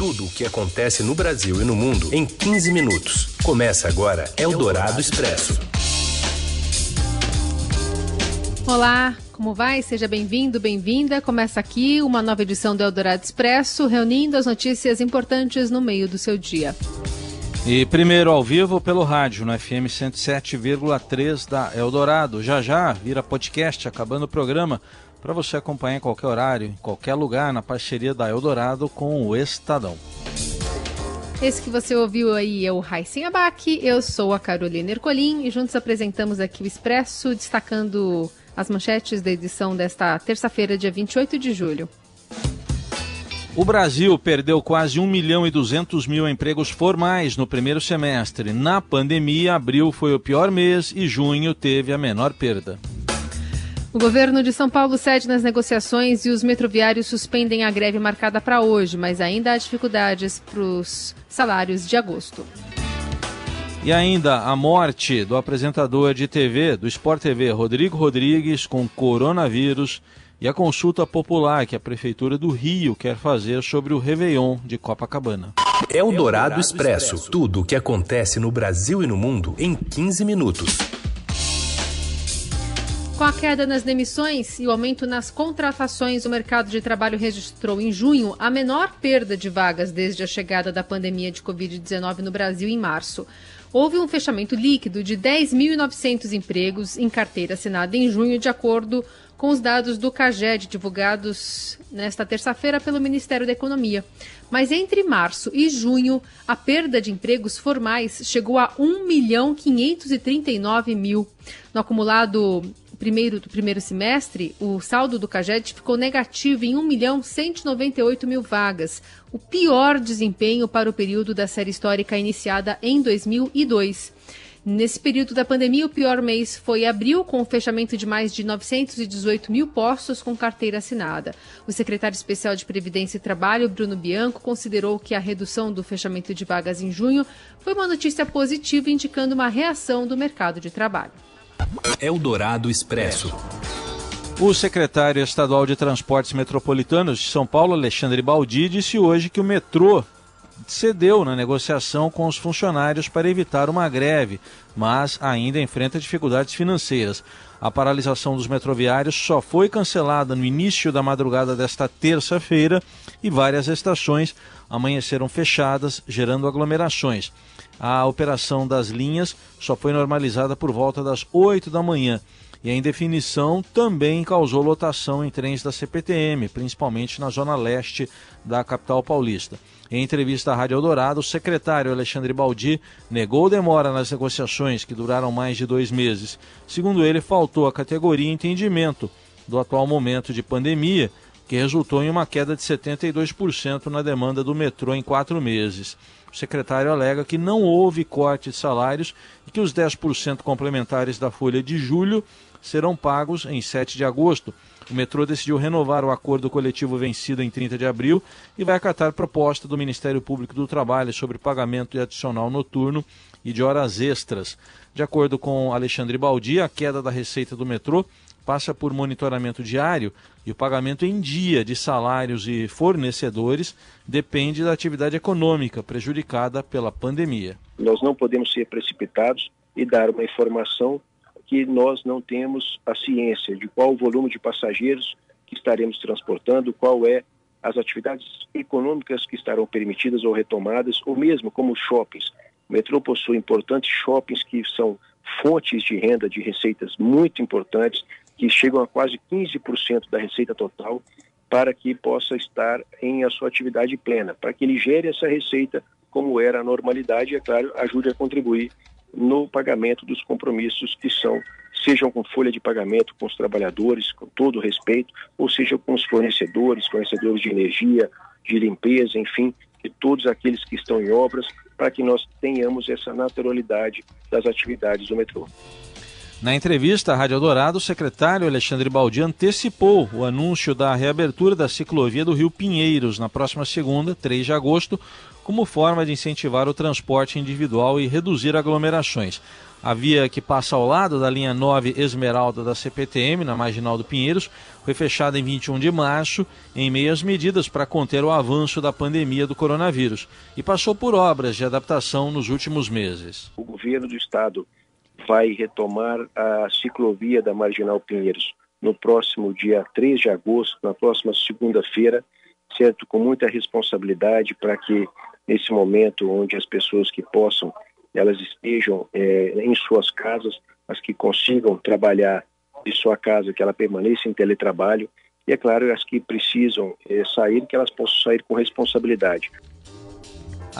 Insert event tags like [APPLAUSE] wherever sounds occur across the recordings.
Tudo o que acontece no Brasil e no mundo em 15 minutos. Começa agora Eldorado Expresso. Olá, como vai? Seja bem-vindo, bem-vinda. Começa aqui uma nova edição do Eldorado Expresso, reunindo as notícias importantes no meio do seu dia. E primeiro ao vivo pelo rádio, no FM 107,3 da Eldorado. Já já vira podcast, acabando o programa, para você acompanhar em qualquer horário, em qualquer lugar, na parceria da Eldorado com o Estadão. Esse que você ouviu aí é o Raíssen Abac, eu sou a Carolina Ercolim e juntos apresentamos aqui o Expresso, destacando as manchetes da edição desta terça-feira, dia 28 de julho. O Brasil perdeu quase 1 milhão e 200 mil empregos formais no primeiro semestre. Na pandemia, abril foi o pior mês e junho teve a menor perda. O governo de São Paulo cede nas negociações e os metroviários suspendem a greve marcada para hoje, mas ainda há dificuldades para os salários de agosto. E ainda a morte do apresentador de TV do Sport TV, Rodrigo Rodrigues, com coronavírus e a consulta popular que a Prefeitura do Rio quer fazer sobre o Réveillon de Copacabana. É o Dourado Expresso. Tudo o que acontece no Brasil e no mundo em 15 minutos. Com a queda nas demissões e o aumento nas contratações, o mercado de trabalho registrou em junho a menor perda de vagas desde a chegada da pandemia de Covid-19 no Brasil em março. Houve um fechamento líquido de 10.900 empregos em carteira assinada em junho, de acordo com os dados do CAGED divulgados nesta terça-feira pelo Ministério da Economia. Mas entre março e junho, a perda de empregos formais chegou a 1 milhão 539 mil. No acumulado primeiro, do primeiro semestre, o saldo do CAGED ficou negativo em 1 milhão 198 mil vagas, o pior desempenho para o período da série histórica iniciada em 2002. Nesse período da pandemia, o pior mês foi abril, com o fechamento de mais de 918 mil postos com carteira assinada. O secretário especial de Previdência e Trabalho, Bruno Bianco, considerou que a redução do fechamento de vagas em junho foi uma notícia positiva, indicando uma reação do mercado de trabalho. Eldorado Expresso. O secretário estadual de Transportes Metropolitanos de São Paulo, Alexandre Baldi, disse hoje que o metrô cedeu na negociação com os funcionários para evitar uma greve, mas ainda enfrenta dificuldades financeiras. A paralisação dos metroviários só foi cancelada no início da madrugada desta terça-feira e várias estações amanheceram fechadas, gerando aglomerações. A operação das linhas só foi normalizada por volta das 8 da manhã. E a indefinição também causou lotação em trens da CPTM, principalmente na zona leste da capital paulista. Em entrevista à Rádio Eldorado, o secretário Alexandre Baldi negou demora nas negociações, que duraram mais de dois meses. Segundo ele, faltou a categoria entendimento do atual momento de pandemia, que resultou em uma queda de 72% na demanda do metrô em quatro meses. O secretário alega que não houve corte de salários e que os 10% complementares da folha de julho serão pagos em 7 de agosto. O metrô decidiu renovar o acordo coletivo vencido em 30 de abril e vai acatar proposta do Ministério Público do Trabalho sobre pagamento de adicional noturno e de horas extras. De acordo com Alexandre Baldi, a queda da receita do metrô passa por monitoramento diário e o pagamento em dia de salários e fornecedores depende da atividade econômica prejudicada pela pandemia. Nós não podemos ser precipitados e dar uma informação que nós não temos a ciência de qual o volume de passageiros que estaremos transportando, qual é as atividades econômicas que estarão permitidas ou retomadas, ou mesmo como shoppings. O metrô possui importantes shoppings que são fontes de renda, de receitas muito importantes, que chegam a quase 15% da receita total, para que possa estar em a sua atividade plena, para que ele gere essa receita como era a normalidade e, é claro, ajude a contribuir no pagamento dos compromissos que são, sejam com folha de pagamento com os trabalhadores, com todo respeito, ou seja com os fornecedores, fornecedores de energia, de limpeza, enfim, de todos aqueles que estão em obras, para que nós tenhamos essa naturalidade das atividades do metrô. Na entrevista à Rádio Dourado, o secretário Alexandre Baldi antecipou o anúncio da reabertura da ciclovia do Rio Pinheiros na próxima segunda, 3 de agosto, como forma de incentivar o transporte individual e reduzir aglomerações. A via que passa ao lado da linha 9 Esmeralda da CPTM, na Marginal do Pinheiros, foi fechada em 21 de março, em meio às medidas para conter o avanço da pandemia do coronavírus, e passou por obras de adaptação nos últimos meses. O governo do estado vai retomar a ciclovia da Marginal Pinheiros no próximo dia 3 de agosto, na próxima segunda-feira, certo? Com muita responsabilidade para que nesse momento onde as pessoas que possam elas estejam é, em suas casas, as que consigam trabalhar de sua casa, que ela permaneça em teletrabalho, e é claro, as que precisam é, sair, que elas possam sair com responsabilidade.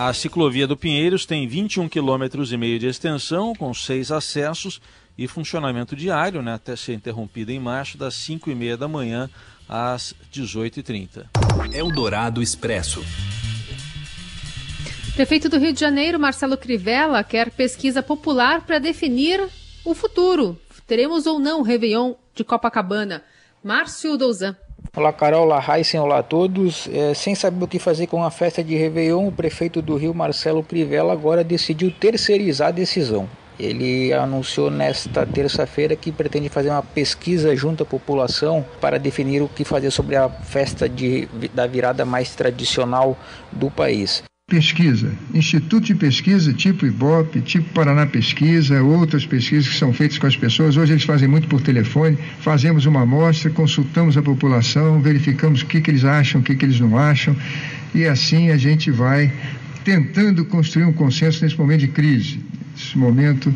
A ciclovia do Pinheiros tem 21 km e meio de extensão, com seis acessos e funcionamento diário, né, até ser interrompida em março, das 5 e meia da manhã às 18h30. Eldorado Expresso. Prefeito do Rio de Janeiro, Marcelo Crivella, quer pesquisa popular para definir o futuro. Teremos ou não o Réveillon de Copacabana? Márcio Douzan. Olá, Carol, olá, Heisen, olá a todos. É, sem saber o que fazer com a festa de Réveillon, o prefeito do Rio, Marcelo Crivella, agora decidiu terceirizar a decisão. Ele anunciou nesta terça-feira que pretende fazer uma pesquisa junto à população para definir o que fazer sobre a festa de, da virada mais tradicional do país pesquisa, instituto de pesquisa tipo IBOP, tipo Paraná Pesquisa, outras pesquisas que são feitas com as pessoas. Hoje eles fazem muito por telefone, fazemos uma amostra, consultamos a população, verificamos o que, que eles acham, o que, que eles não acham, e assim a gente vai tentando construir um consenso nesse momento de crise, nesse momento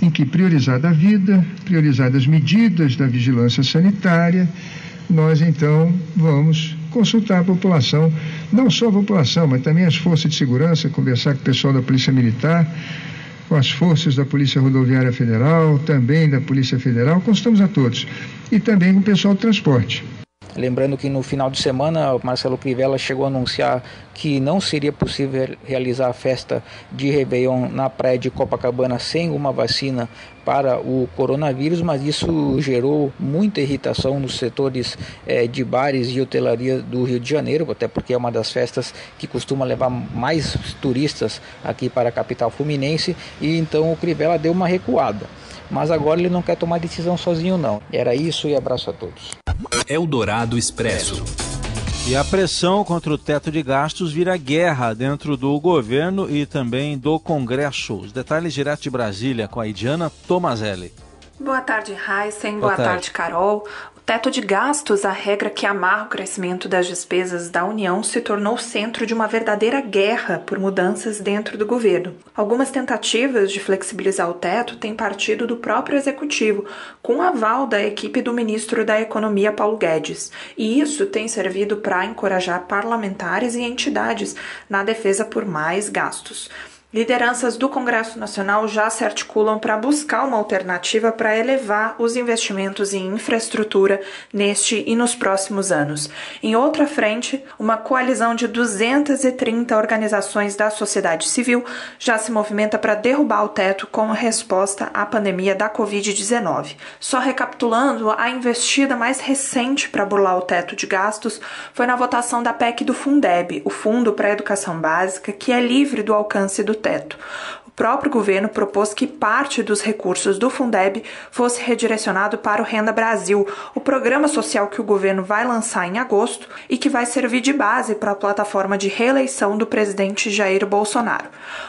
em que priorizada a vida, priorizadas as medidas da vigilância sanitária, nós então vamos consultar a população, não só a população, mas também as forças de segurança, conversar com o pessoal da Polícia Militar, com as forças da Polícia Rodoviária Federal, também da Polícia Federal, consultamos a todos, e também com o pessoal do transporte. Lembrando que no final de semana, Marcelo Crivella chegou a anunciar que não seria possível realizar a festa de Réveillon na praia de Copacabana sem uma vacina para o coronavírus, mas isso gerou muita irritação nos setores eh, de bares e hotelaria do Rio de Janeiro, até porque é uma das festas que costuma levar mais turistas aqui para a capital fluminense, e então o Crivella deu uma recuada. Mas agora ele não quer tomar decisão sozinho não. Era isso e abraço a todos. Eldorado Expresso. E a pressão contra o teto de gastos vira guerra dentro do governo e também do Congresso. Os detalhes direto de Brasília com a Idiana Tomazelli. Boa tarde, Heisen. Boa, Boa tarde. tarde, Carol. Teto de gastos, a regra que amarra o crescimento das despesas da União, se tornou centro de uma verdadeira guerra por mudanças dentro do governo. Algumas tentativas de flexibilizar o teto têm partido do próprio executivo, com aval da equipe do ministro da Economia, Paulo Guedes. E isso tem servido para encorajar parlamentares e entidades na defesa por mais gastos. Lideranças do Congresso Nacional já se articulam para buscar uma alternativa para elevar os investimentos em infraestrutura neste e nos próximos anos. Em outra frente, uma coalizão de 230 organizações da sociedade civil já se movimenta para derrubar o teto como resposta à pandemia da Covid-19. Só recapitulando, a investida mais recente para burlar o teto de gastos foi na votação da PEC do Fundeb, o Fundo para a Educação Básica, que é livre do alcance do teto. Próprio governo propôs que parte dos recursos do Fundeb fosse redirecionado para o Renda Brasil, o programa social que o governo vai lançar em agosto e que vai servir de base para a plataforma de reeleição do presidente Jair Bolsonaro.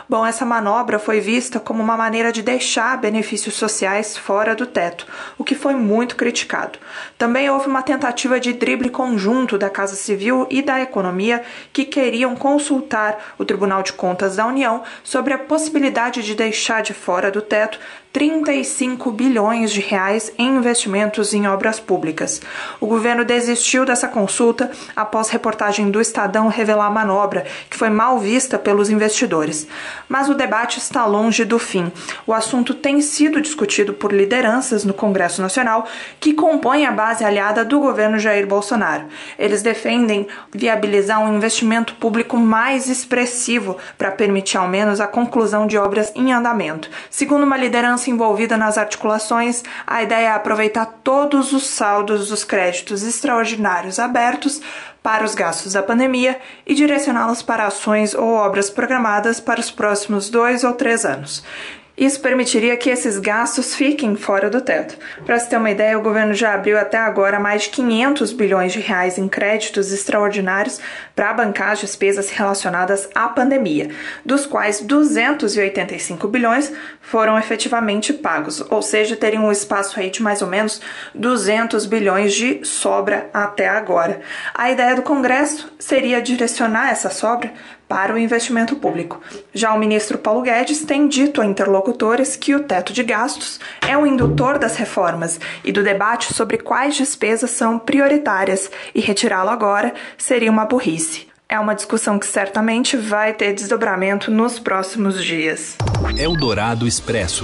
Bom, essa manobra foi vista como uma maneira de deixar benefícios sociais fora do teto, o que foi muito criticado. Também houve uma tentativa de drible conjunto da Casa Civil e da Economia que queriam consultar o Tribunal de Contas da União sobre a possibilidade de deixar de fora do teto 35 bilhões de reais em investimentos em obras públicas. O governo desistiu dessa consulta após reportagem do Estadão revelar a manobra, que foi mal vista pelos investidores. Mas o debate está longe do fim. O assunto tem sido discutido por lideranças no Congresso Nacional que compõem a base aliada do governo Jair Bolsonaro. Eles defendem viabilizar um investimento público mais expressivo para permitir ao menos a conclusão de obras em andamento. Segundo uma liderança envolvida nas articulações, a ideia é aproveitar todos os saldos dos créditos extraordinários abertos para os gastos da pandemia e direcioná-los para ações ou obras programadas para os próximos dois ou três anos. Isso permitiria que esses gastos fiquem fora do teto. Para se ter uma ideia, o governo já abriu até agora mais de 500 bilhões de reais em créditos extraordinários para bancar as despesas relacionadas à pandemia, dos quais 285 bilhões foram efetivamente pagos, ou seja, teriam um espaço aí de mais ou menos 200 bilhões de sobra até agora. A ideia do Congresso seria direcionar essa sobra para o investimento público. Já o ministro Paulo Guedes tem dito a interlocutores que o teto de gastos é o indutor das reformas e do debate sobre quais despesas são prioritárias e retirá-lo agora seria uma burrice. É uma discussão que certamente vai ter desdobramento nos próximos dias. Eldorado Expresso.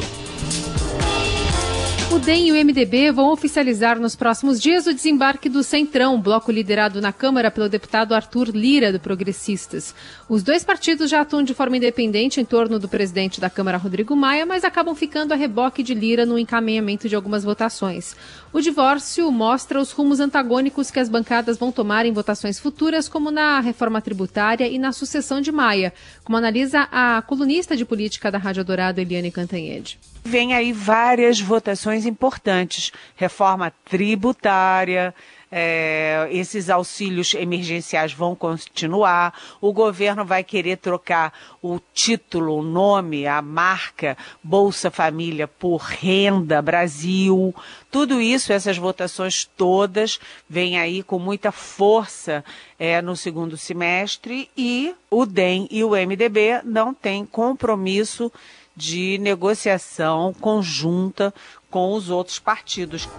O DEM e o MDB vão oficializar nos próximos dias o desembarque do Centrão, bloco liderado na Câmara pelo deputado Arthur Lira, do Progressistas. Os dois partidos já atuam de forma independente em torno do presidente da Câmara, Rodrigo Maia, mas acabam ficando a reboque de Lira no encaminhamento de algumas votações. O divórcio mostra os rumos antagônicos que as bancadas vão tomar em votações futuras, como na reforma tributária e na sucessão de Maia, como analisa a colunista de política da Rádio Dourado, Eliane Cantanhede. Vem aí várias votações importantes: reforma tributária, é, esses auxílios emergenciais vão continuar, o governo vai querer trocar o título, o nome, a marca Bolsa Família por Renda Brasil. Tudo isso, essas votações todas, vêm aí com muita força é, no segundo semestre e o DEM e o MDB não têm compromisso de negociação conjunta com os outros partidos.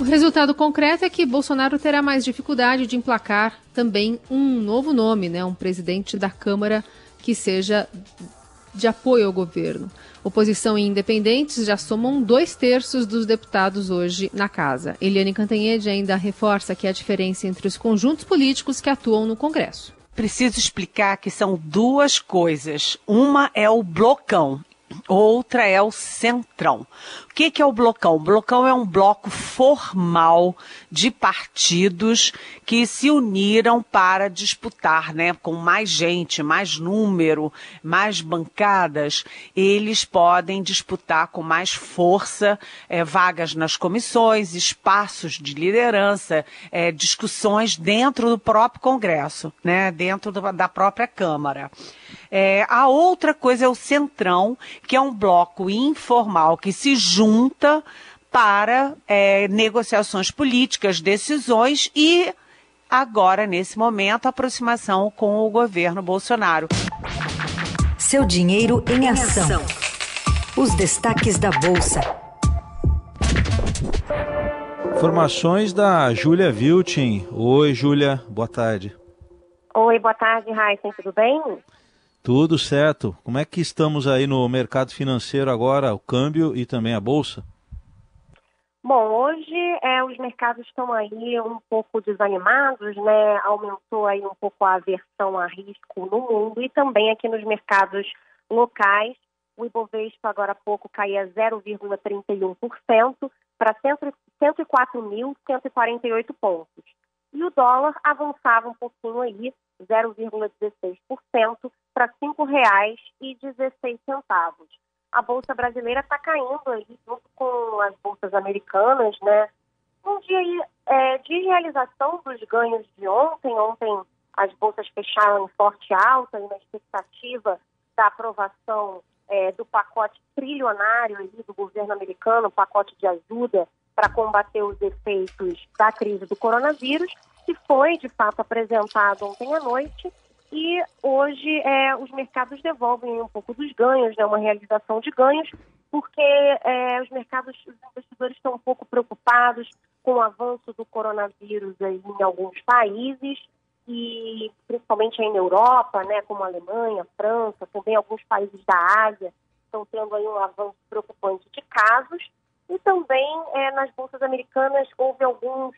O resultado concreto é que Bolsonaro terá mais dificuldade de emplacar também um novo nome, né, um presidente da Câmara que seja de apoio ao governo. Oposição e independentes já somam dois terços dos deputados hoje na casa. Eliane Cantanhede ainda reforça que há diferença entre os conjuntos políticos que atuam no Congresso. Preciso explicar que são duas coisas. Uma é o blocão Outra é o Centrão. O que, que é o blocão? O blocão é um bloco formal de partidos que se uniram para disputar, né, com mais gente, mais número, mais bancadas, eles podem disputar com mais força é, vagas nas comissões, espaços de liderança, é, discussões dentro do próprio Congresso, né, dentro do, da própria Câmara. É, a outra coisa é o Centrão, que é um bloco informal que se junta para é, negociações políticas, decisões e, agora, nesse momento, aproximação com o governo Bolsonaro. Seu dinheiro em ação. Os destaques da Bolsa. Informações da Júlia Viltin. Oi, Júlia, boa tarde. Oi, boa tarde, Raíssa, tudo bem? Tudo certo. Como é que estamos aí no mercado financeiro agora, o câmbio e também a bolsa? Bom, hoje é, os mercados estão aí um pouco desanimados, né? Aumentou aí um pouco a aversão a risco no mundo e também aqui nos mercados locais. O Ibovespa agora há pouco caía 0,31% para 104.148 pontos. E o dólar avançava um pouquinho aí, 0,16% para R$ 5,16. A Bolsa Brasileira está caindo aí junto com as bolsas americanas, né? Um dia é, de realização dos ganhos de ontem. Ontem as bolsas fecharam em forte alta e na expectativa da aprovação é, do pacote trilionário aí do governo americano, pacote de ajuda para combater os efeitos da crise do coronavírus que foi de fato apresentado ontem à noite e hoje é, os mercados devolvem um pouco dos ganhos, né, uma realização de ganhos, porque é, os mercados, os investidores estão um pouco preocupados com o avanço do coronavírus aí em alguns países e principalmente aí na Europa, né, como a Alemanha, França, também alguns países da Ásia estão tendo aí um avanço preocupante de casos e também é, nas bolsas americanas houve alguns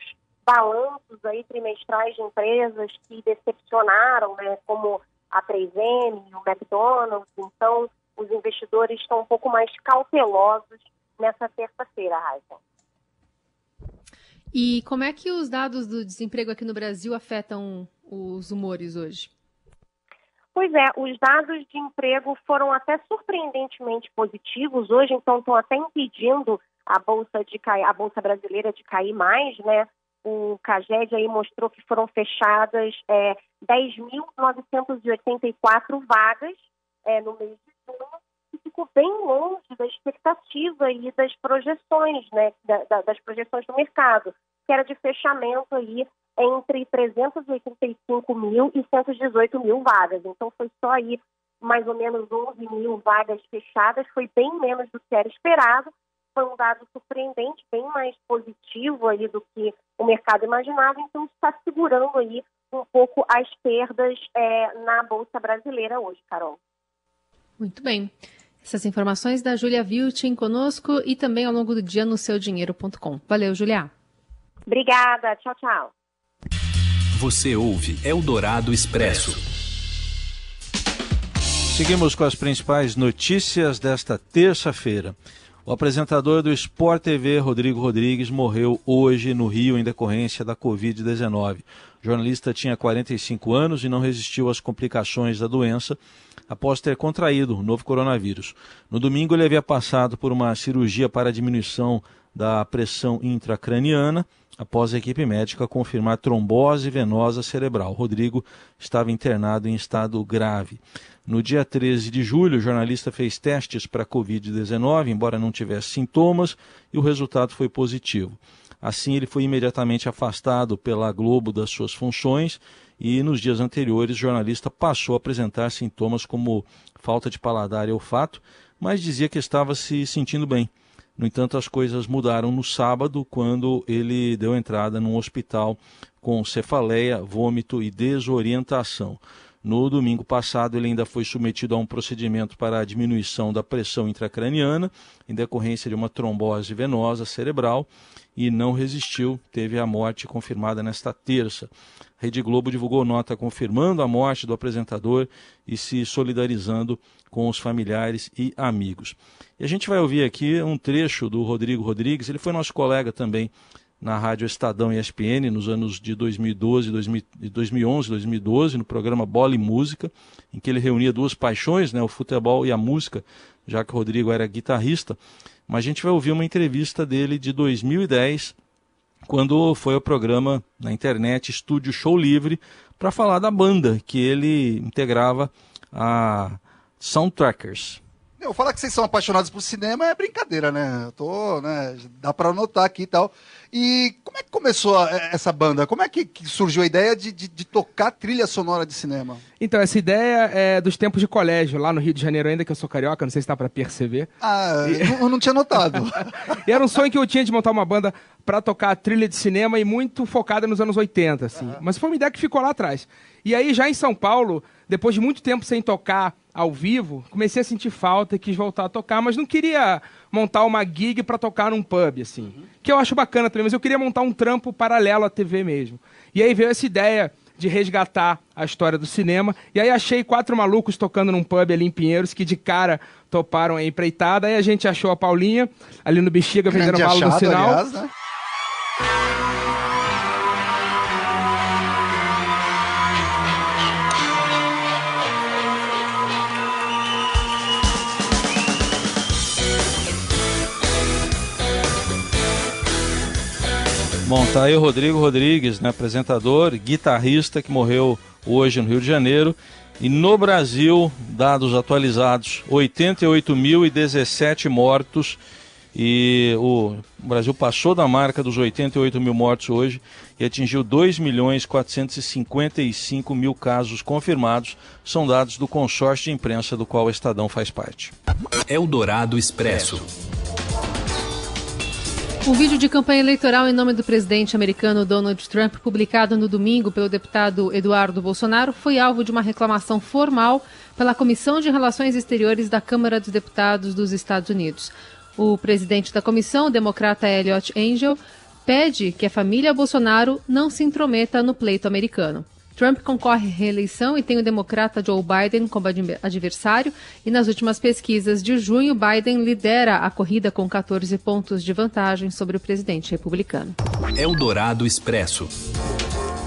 balanços aí trimestrais de empresas que decepcionaram, né, como a 3M, o McDonald's. Então, os investidores estão um pouco mais cautelosos nessa terça-feira, Raíssa. E como é que os dados do desemprego aqui no Brasil afetam os humores hoje? Pois é, os dados de emprego foram até surpreendentemente positivos hoje, então estão até impedindo a bolsa de cair, a bolsa brasileira de cair mais, né? O Caged aí mostrou que foram fechadas é, 10.984 vagas é, no mês de junho, e ficou bem longe da expectativa e das projeções, né? Da, da, das projeções do mercado, que era de fechamento aí entre 385 mil e 118 mil vagas. Então, foi só aí mais ou menos 11 mil vagas fechadas, foi bem menos do que era esperado. Foi um dado surpreendente, bem mais positivo aí do que o mercado imaginava. Então, está segurando aí um pouco as perdas é, na Bolsa Brasileira hoje, Carol. Muito bem. Essas informações da Júlia Viltin conosco e também ao longo do dia no seudinheiro.com. Valeu, Julia. Obrigada. Tchau, tchau. Você ouve Eldorado Expresso. Seguimos com as principais notícias desta terça-feira. O apresentador do Sport TV, Rodrigo Rodrigues, morreu hoje no Rio em decorrência da Covid-19. O jornalista tinha 45 anos e não resistiu às complicações da doença após ter contraído o novo coronavírus. No domingo, ele havia passado por uma cirurgia para diminuição da pressão intracraniana após a equipe médica confirmar trombose venosa cerebral. Rodrigo estava internado em estado grave. No dia 13 de julho, o jornalista fez testes para Covid-19, embora não tivesse sintomas, e o resultado foi positivo. Assim, ele foi imediatamente afastado pela Globo das suas funções e, nos dias anteriores, o jornalista passou a apresentar sintomas como falta de paladar e olfato, mas dizia que estava se sentindo bem. No entanto, as coisas mudaram no sábado, quando ele deu entrada num hospital com cefaleia, vômito e desorientação. No domingo passado, ele ainda foi submetido a um procedimento para a diminuição da pressão intracraniana, em decorrência de uma trombose venosa cerebral, e não resistiu, teve a morte confirmada nesta terça. A Rede Globo divulgou nota confirmando a morte do apresentador e se solidarizando com os familiares e amigos. E a gente vai ouvir aqui um trecho do Rodrigo Rodrigues, ele foi nosso colega também na Rádio Estadão e ESPN nos anos de 2012, 2011, 2012, no programa Bola e Música, em que ele reunia duas paixões, né, o futebol e a música, já que o Rodrigo era guitarrista. Mas a gente vai ouvir uma entrevista dele de 2010, quando foi ao programa na internet Estúdio Show Livre, para falar da banda que ele integrava, a Soundtrackers. Eu falar que vocês são apaixonados por cinema é brincadeira, né? Eu tô, né? Dá para anotar aqui e tal. E como é que começou essa banda? Como é que, surgiu a ideia de, de, de, tocar trilha sonora de cinema? Então, essa ideia é dos tempos de colégio, lá no Rio de Janeiro, ainda que eu sou carioca, não sei se dá para perceber. Ah, e... eu não tinha notado. [LAUGHS] e era um sonho que eu tinha de montar uma banda para tocar trilha de cinema e muito focada nos anos 80, assim. Uhum. Mas foi uma ideia que ficou lá atrás. E aí, já em São Paulo, depois de muito tempo sem tocar ao vivo, comecei a sentir falta e quis voltar a tocar, mas não queria montar uma gig para tocar num pub, assim. Uhum. Que eu acho bacana também, mas eu queria montar um trampo paralelo à TV mesmo. E aí veio essa ideia de resgatar a história do cinema. E aí achei quatro malucos tocando num pub ali em Pinheiros que de cara toparam a empreitada. Aí a gente achou a Paulinha ali no Bexiga vendendo bala no sinal. Aliás, né? Bom, tá aí o Rodrigo Rodrigues, né, apresentador, guitarrista que morreu hoje no Rio de Janeiro. E no Brasil, dados atualizados, 88.017 mortos. E o Brasil passou da marca dos 88 mil mortos hoje e atingiu 2 milhões 455 mil casos confirmados. São dados do consórcio de imprensa do qual o Estadão faz parte. Eldorado Expresso. Um vídeo de campanha eleitoral em nome do presidente americano Donald Trump, publicado no domingo pelo deputado Eduardo Bolsonaro, foi alvo de uma reclamação formal pela Comissão de Relações Exteriores da Câmara dos Deputados dos Estados Unidos. O presidente da comissão, o democrata Elliot Angel, pede que a família Bolsonaro não se intrometa no pleito americano. Trump concorre à reeleição e tem o democrata Joe Biden como adversário. E nas últimas pesquisas de junho, Biden lidera a corrida com 14 pontos de vantagem sobre o presidente republicano. Eldorado Expresso.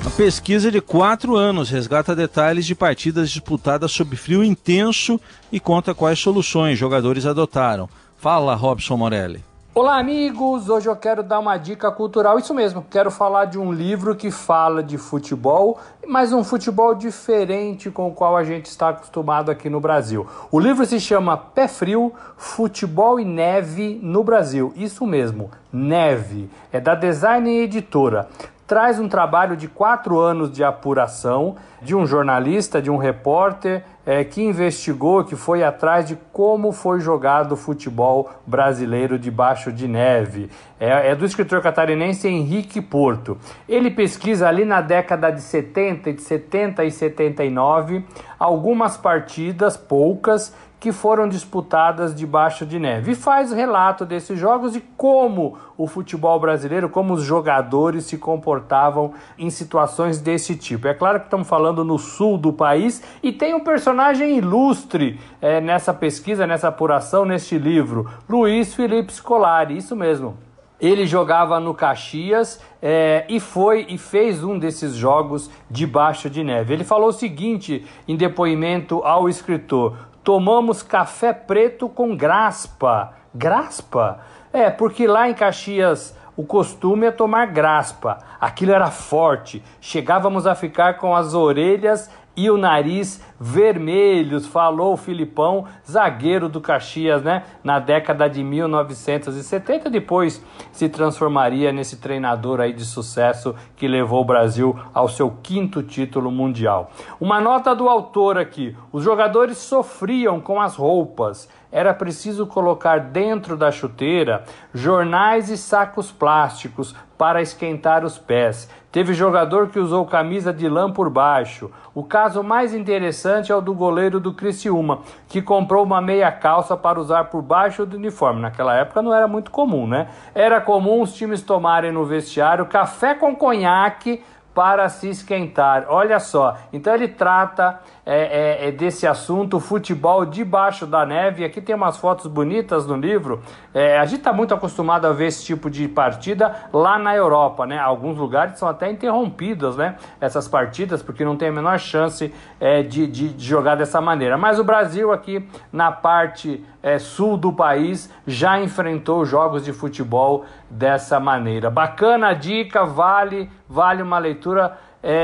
A pesquisa de quatro anos resgata detalhes de partidas disputadas sob frio intenso e conta quais soluções jogadores adotaram. Fala, Robson Morelli. Olá, amigos! Hoje eu quero dar uma dica cultural, isso mesmo. Quero falar de um livro que fala de futebol, mas um futebol diferente com o qual a gente está acostumado aqui no Brasil. O livro se chama Pé Frio: Futebol e Neve no Brasil. Isso mesmo, neve. É da Design Editora traz um trabalho de quatro anos de apuração de um jornalista, de um repórter é, que investigou, que foi atrás de como foi jogado o futebol brasileiro debaixo de neve. É, é, do escritor catarinense Henrique Porto. Ele pesquisa ali na década de 70, de 70 e 79, algumas partidas, poucas, que foram disputadas debaixo de neve. E faz relato desses jogos e como o futebol brasileiro, como os jogadores se comportavam em situações desse tipo. É claro que estamos falando no sul do país e tem um personagem ilustre é, nessa pesquisa, nessa apuração, neste livro, Luiz Felipe Scolari, isso mesmo. Ele jogava no Caxias é, e foi e fez um desses jogos debaixo de neve. Ele falou o seguinte em depoimento ao escritor: tomamos café preto com graspa. Graspa? É, porque lá em Caxias o costume é tomar graspa. Aquilo era forte. Chegávamos a ficar com as orelhas e o nariz vermelhos, falou o Filipão, zagueiro do Caxias, né? Na década de 1970, depois se transformaria nesse treinador aí de sucesso que levou o Brasil ao seu quinto título mundial. Uma nota do autor aqui: os jogadores sofriam com as roupas era preciso colocar dentro da chuteira jornais e sacos plásticos para esquentar os pés. Teve jogador que usou camisa de lã por baixo. O caso mais interessante é o do goleiro do Criciúma, que comprou uma meia calça para usar por baixo do uniforme. Naquela época não era muito comum, né? Era comum os times tomarem no vestiário café com conhaque para se esquentar. Olha só, então ele trata é, é, é, desse assunto, futebol debaixo da neve. Aqui tem umas fotos bonitas no livro. É, a gente está muito acostumado a ver esse tipo de partida lá na Europa, né? Alguns lugares são até interrompidas, né? Essas partidas, porque não tem a menor chance é, de, de, de, jogar dessa maneira. Mas o Brasil aqui na parte é, sul do país já enfrentou jogos de futebol dessa maneira. Bacana a dica, vale, vale uma leitura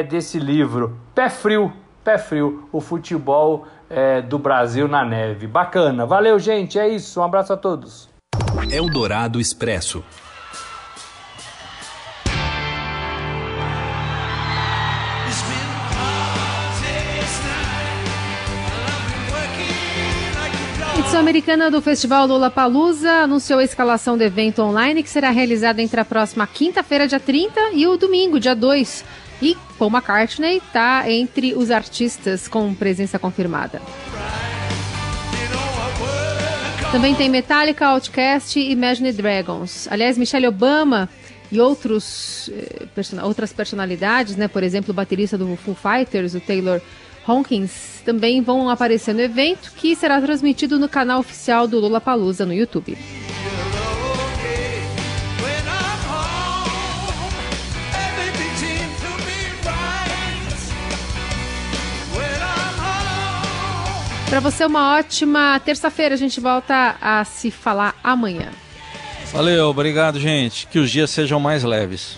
desse livro. Pé frio pé frio, o futebol é, do Brasil na neve. Bacana. Valeu, gente. É isso. Um abraço a todos. Eldorado Expresso. Edição americana do Festival Lula Palusa anunciou a escalação do evento online que será realizada entre a próxima quinta-feira, dia 30, e o domingo, dia 2. E Paul McCartney está entre os artistas com presença confirmada. Também tem Metallica, Outcast e Imagine Dragons. Aliás, Michelle Obama e outros, eh, person outras personalidades, né? por exemplo, o baterista do Foo Fighters, o Taylor Hawkins, também vão aparecer no evento que será transmitido no canal oficial do Lula Palusa no YouTube. Para você, uma ótima terça-feira. A gente volta a se falar amanhã. Valeu, obrigado, gente. Que os dias sejam mais leves.